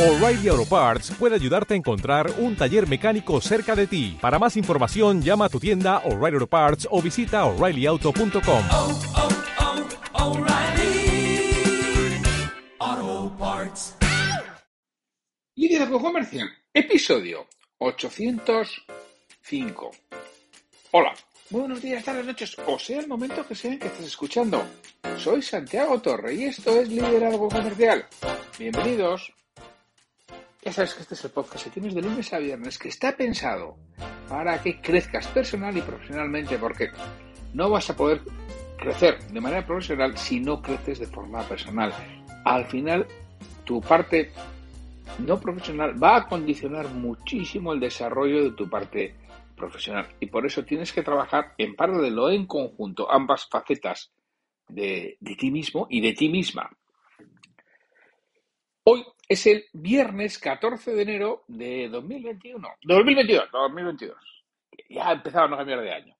O'Reilly Auto Parts puede ayudarte a encontrar un taller mecánico cerca de ti. Para más información, llama a tu tienda O'Reilly Auto Parts o visita oreillyauto.com. oh, oh, Parts. Liderazgo Comercial, episodio 805. Hola, muy buenos días, tardes, noches, o sea el momento que sea en que estés escuchando. Soy Santiago Torre y esto es Liderazgo Comercial. Bienvenidos. Sabes que este es el podcast que tienes de lunes a viernes que está pensado para que crezcas personal y profesionalmente porque no vas a poder crecer de manera profesional si no creces de forma personal. Al final, tu parte no profesional va a condicionar muchísimo el desarrollo de tu parte profesional y por eso tienes que trabajar en paralelo, en conjunto, ambas facetas de ti mismo y de ti misma. Hoy es el viernes 14 de enero de 2021. 2022, 2022. Ya ha empezado a cambiar de año.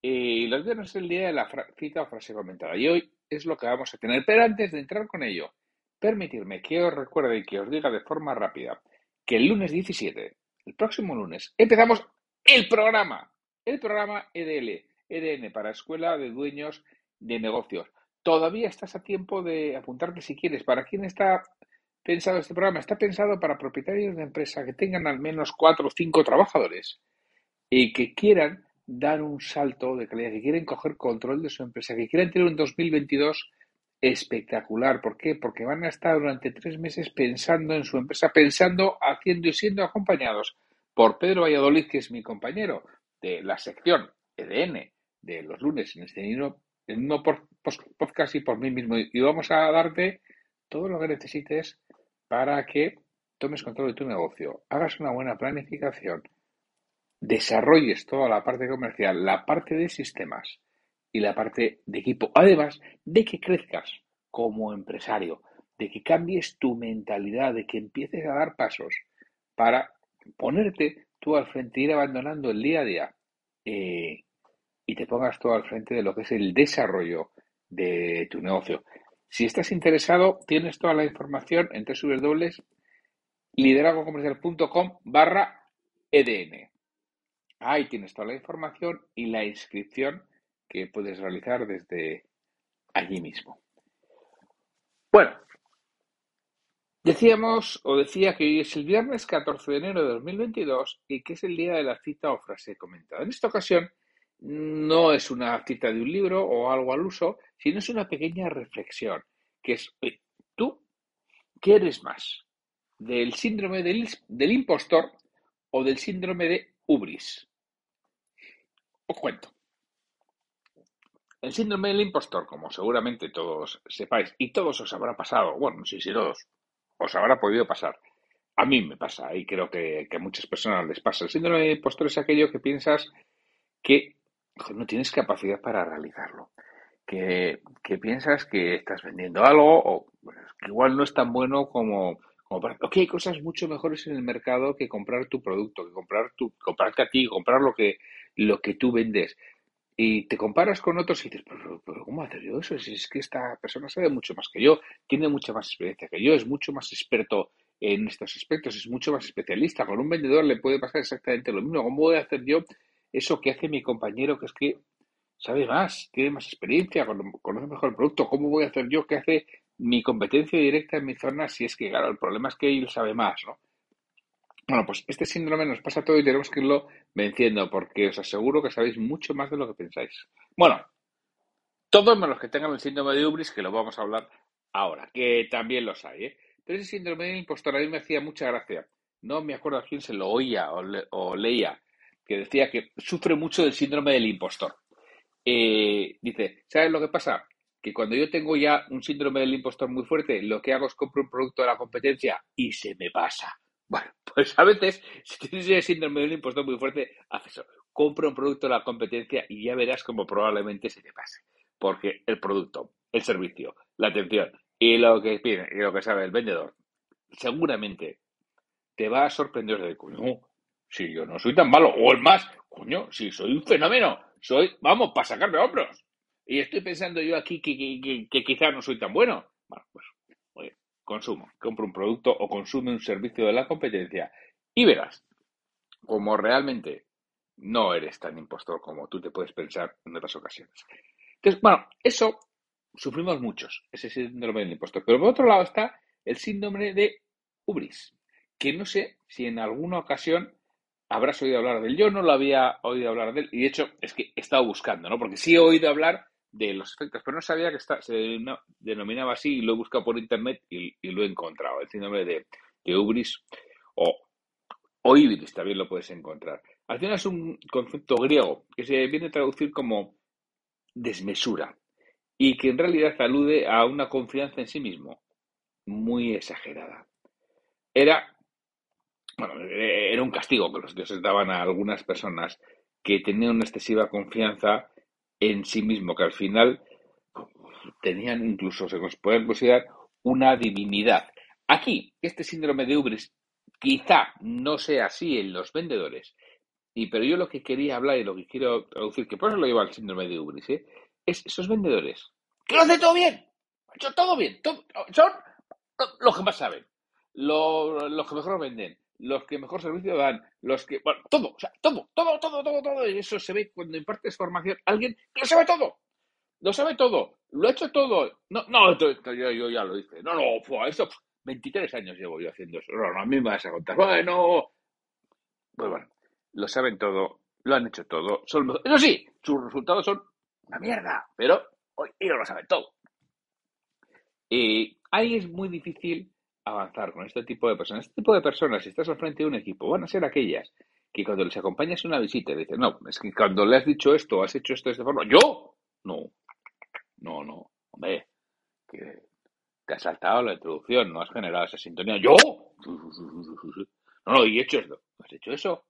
Y los viernes es el día de la cita o frase comentada. Y hoy es lo que vamos a tener. Pero antes de entrar con ello, permitirme que os recuerde y que os diga de forma rápida que el lunes 17, el próximo lunes, empezamos el programa. El programa EDL, EDN para Escuela de Dueños de Negocios. Todavía estás a tiempo de apuntarte si quieres. ¿Para quién está pensado este programa? Está pensado para propietarios de empresa que tengan al menos cuatro o cinco trabajadores y que quieran dar un salto de calidad, que quieren coger control de su empresa, que quieran tener un 2022 espectacular. ¿Por qué? Porque van a estar durante tres meses pensando en su empresa, pensando, haciendo y siendo acompañados por Pedro Valladolid, que es mi compañero de la sección EDN de los lunes en este mismo, el mismo podcast y por mí mismo. Y vamos a darte todo lo que necesites para que tomes control de tu negocio, hagas una buena planificación, desarrolles toda la parte comercial, la parte de sistemas y la parte de equipo. Además de que crezcas como empresario, de que cambies tu mentalidad, de que empieces a dar pasos para ponerte tú al frente, ir abandonando el día a día eh, y te pongas tú al frente de lo que es el desarrollo de tu negocio. Si estás interesado, tienes toda la información en www.liderazgocomercial.com barra EDN. Ahí tienes toda la información y la inscripción que puedes realizar desde allí mismo. Bueno, decíamos o decía que hoy es el viernes 14 de enero de 2022 y que es el día de la cita o frase comentada. En esta ocasión no es una cita de un libro o algo al uso, sino es una pequeña reflexión, que es, ¿tú qué eres más? ¿Del síndrome del, del impostor o del síndrome de Ubris? Os cuento. El síndrome del impostor, como seguramente todos sepáis, y todos os habrá pasado, bueno, no sé si todos, os habrá podido pasar. A mí me pasa y creo que, que a muchas personas les pasa. El síndrome del impostor es aquello que piensas que no tienes capacidad para realizarlo. Que, que piensas que estás vendiendo algo o que igual no es tan bueno como, como para, ok, hay cosas mucho mejores en el mercado que comprar tu producto, que comprar tu, comprarte a ti, comprar lo que, lo que tú vendes. Y te comparas con otros y dices, pero, pero ¿cómo hacer yo eso? Es que esta persona sabe mucho más que yo, tiene mucha más experiencia que yo, es mucho más experto en estos aspectos, es mucho más especialista. Con un vendedor le puede pasar exactamente lo mismo. ¿Cómo voy a hacer yo eso que hace mi compañero, que es que sabe más, tiene más experiencia, cono- conoce mejor el producto? ¿Cómo voy a hacer yo que hace mi competencia directa en mi zona si es que, claro, el problema es que él sabe más, ¿no? Bueno, pues este síndrome nos pasa a todos y tenemos que irlo venciendo, porque os aseguro que sabéis mucho más de lo que pensáis. Bueno, todos menos que tengan el síndrome de Ubris, que lo vamos a hablar ahora, que también los hay, ¿eh? Pero ese síndrome del impostor a mí me hacía mucha gracia. No me acuerdo a quién se lo oía o leía, que decía que sufre mucho del síndrome del impostor. Eh, dice, ¿sabes lo que pasa? Que cuando yo tengo ya un síndrome del impostor muy fuerte, lo que hago es compro un producto de la competencia y se me pasa. Bueno, pues a veces, si tienes ese síndrome del impostor muy fuerte, haz eso. Compra un producto de la competencia y ya verás cómo probablemente se te pase. Porque el producto, el servicio, la atención y lo que pide y lo que sabe el vendedor, seguramente te va a sorprender de coño, si yo no soy tan malo, o el más, coño, si soy un fenómeno, soy, vamos, para sacarme hombros. Y estoy pensando yo aquí que, que, que, que quizás no soy tan bueno. Bueno, pues, oye, consumo, compra un producto o consume un servicio de la competencia y verás como realmente no eres tan impostor como tú te puedes pensar en otras ocasiones. Entonces, bueno, eso sufrimos muchos, ese síndrome del impostor. Pero por otro lado está el síndrome de Ubris, que no sé si en alguna ocasión habrás oído hablar de él. Yo no lo había oído hablar de él y de hecho es que he estado buscando, ¿no? Porque sí he oído hablar de los efectos, pero no sabía que se denominaba así y lo he buscado por internet y, lo he encontrado. El síndrome de, de Ubris o, o Ibris también lo puedes encontrar. Al final es un concepto griego que se viene a traducir como desmesura y que en realidad alude a una confianza en sí mismo muy exagerada. Era, bueno, era un castigo que los dioses daban a algunas personas que tenían una excesiva confianza en sí mismo, que al final tenían incluso, se puede considerar, una divinidad. Aquí, este síndrome de Ubris quizá no sea así en los vendedores, y pero yo lo que quería hablar y lo que quiero traducir, que por eso lo lleva al síndrome de Ubris, ¿eh? es esos vendedores que lo hacen todo bien, hecho todo bien, son los que más saben, los, los que mejor venden, los que mejor servicio dan, los que, bueno, todo, o sea, todo, todo, todo, todo, todo, y eso se ve cuando impartes formación, alguien lo sabe todo, lo sabe todo, lo ha hecho todo, no, no, yo, ya lo hice, no, no, fue, eso, 23 años llevo yo haciendo eso, no, no, a mí me vas a contar, bueno, pues bueno, lo saben todo, lo han hecho todo, eso sí, sus resultados son una mierda, pero hoy ellos lo saben todo. Y ahí es muy difícil avanzar con este tipo de personas. Este tipo de personas, si estás al frente de un equipo, van a ser aquellas que cuando les acompañas una visita dicen, no, es que cuando le has dicho esto, has hecho esto de esta forma, yo, no, no, no, hombre, que te has saltado la introducción, no has generado esa sintonía, yo, no, no, y he hecho esto, ¿has hecho eso?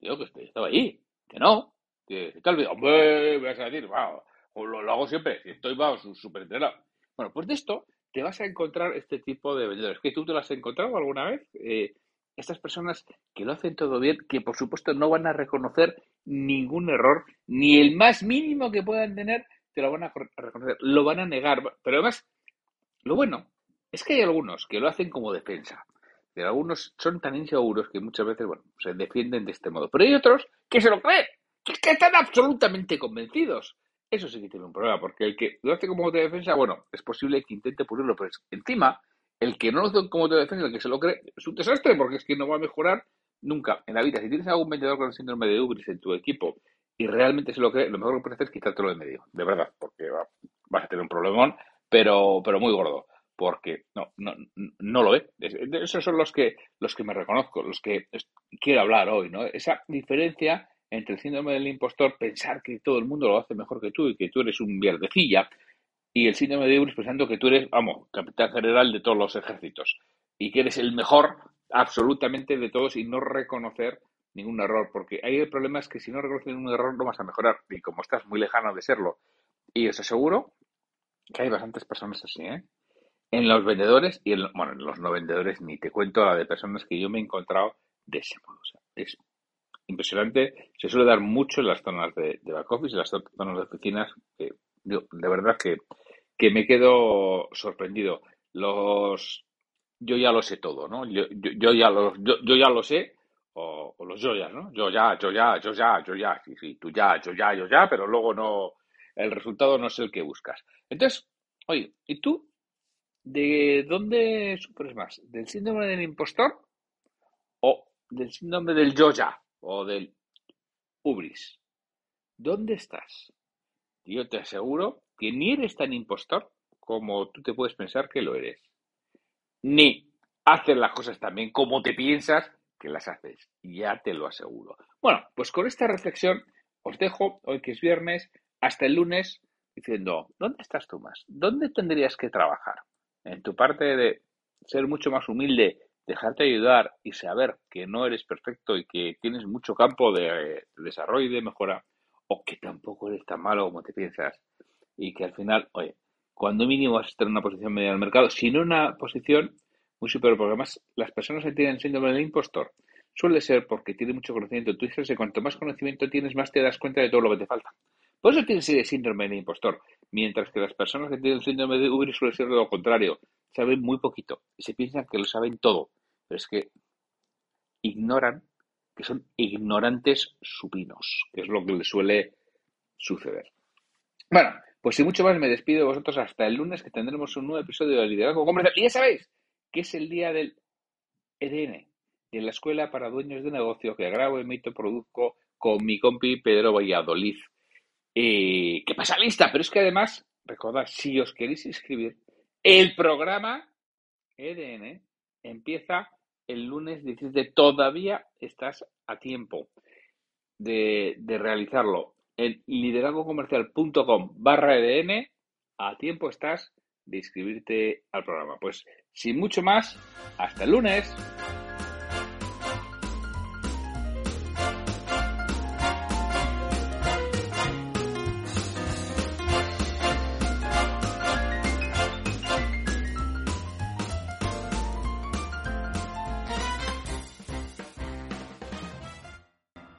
Yo que estaba ahí, que no, que te olvidado, hombre, vas a decir, wow, lo, lo hago siempre, si estoy, vamos, súper entrenado. Bueno, pues de esto te vas a encontrar este tipo de vendedores. ¿Que tú te lo has encontrado alguna vez? Eh, estas personas que lo hacen todo bien, que por supuesto no van a reconocer ningún error, ni el más mínimo que puedan tener, te lo van a reconocer, lo van a negar. Pero además, lo bueno es que hay algunos que lo hacen como defensa. Y algunos son tan inseguros que muchas veces, bueno, se defienden de este modo. Pero hay otros que se lo creen, que están absolutamente convencidos. Eso sí que tiene un problema, porque el que lo hace como de defensa, bueno, es posible que intente pulirlo, pero encima, el que no lo hace como de defensa, el que se lo cree, es un desastre, porque es que no va a mejorar nunca en la vida. Si tienes algún vendedor con el síndrome de Ubris en tu equipo y realmente se lo cree, lo mejor que puedes hacer es quitártelo de medio, de verdad, porque vas a tener un problemón, pero, pero muy gordo, porque no, no, no lo ve. Esos son los que, los que me reconozco, los que quiero hablar hoy, ¿no? Esa diferencia entre el síndrome del impostor, pensar que todo el mundo lo hace mejor que tú y que tú eres un vierdecilla, y el síndrome de Ibris pensando que tú eres, vamos, capitán general de todos los ejércitos y que eres el mejor absolutamente de todos y no reconocer ningún error, porque ahí el problema es que si no reconoces ningún error no vas a mejorar y como estás muy lejano de serlo. Y os aseguro que hay bastantes personas así, ¿eh? En los vendedores y en, bueno, en los no vendedores ni te cuento la de personas que yo me he encontrado de ese modo. Impresionante. Se suele dar mucho en las zonas de, back office, en las zonas de oficinas. de verdad que, que, me quedo sorprendido. Los, yo ya lo sé todo, ¿no? Yo, yo, ya, lo, yo, ya lo sé, o, los yo ya, ¿no? Yo ya, yo ya, yo ya, yo ya, sí, sí, tú ya, yo ya, yo ya, pero luego no, el resultado no es el que buscas. Entonces, oye, ¿y tú de dónde sufres más? ¿Del síndrome del impostor o del síndrome del yo ya? O del ubris. ¿Dónde estás? Yo te aseguro que ni eres tan impostor como tú te puedes pensar que lo eres. Ni haces las cosas también como te piensas que las haces. Ya te lo aseguro. Bueno, pues con esta reflexión os dejo hoy que es viernes hasta el lunes diciendo, ¿dónde estás tú más? ¿Dónde tendrías que trabajar? En tu parte de ser mucho más humilde dejarte ayudar y saber que no eres perfecto y que tienes mucho campo de, desarrollo y de mejora, o que tampoco eres tan malo como te piensas, y que al final, oye, cuando mínimo vas a estar en una posición media del mercado, sino una posición muy superior, porque además las personas que tienen síndrome del impostor suele ser porque tienen mucho conocimiento. Tú dices que cuanto más conocimiento tienes, más te das cuenta de todo lo que te falta. Por eso tienes ese síndrome del impostor. Mientras que las personas que tienen síndrome de Uber suele ser lo contrario. saben muy poquito y se piensan que lo saben todo, pero es que ignoran que son ignorantes supinos, que es lo que les suele suceder. Bueno, pues sin mucho más me despido de vosotros hasta el lunes que tendremos un nuevo episodio de Liderazgo Comercial. Y ya sabéis que es el día del EDN, de la Escuela para Dueños de Negocio que grabo, emito, produzco con mi compi Pedro Valladolid. Eh, ¿Qué pasa lista? Pero es que además, recordad, si os queréis inscribir, el programa EDN empieza el lunes 17. Todavía estás a tiempo de, de realizarlo. En liderazgocomercial.com barra EDN, a tiempo estás de inscribirte al programa. Pues sin mucho más, hasta el lunes.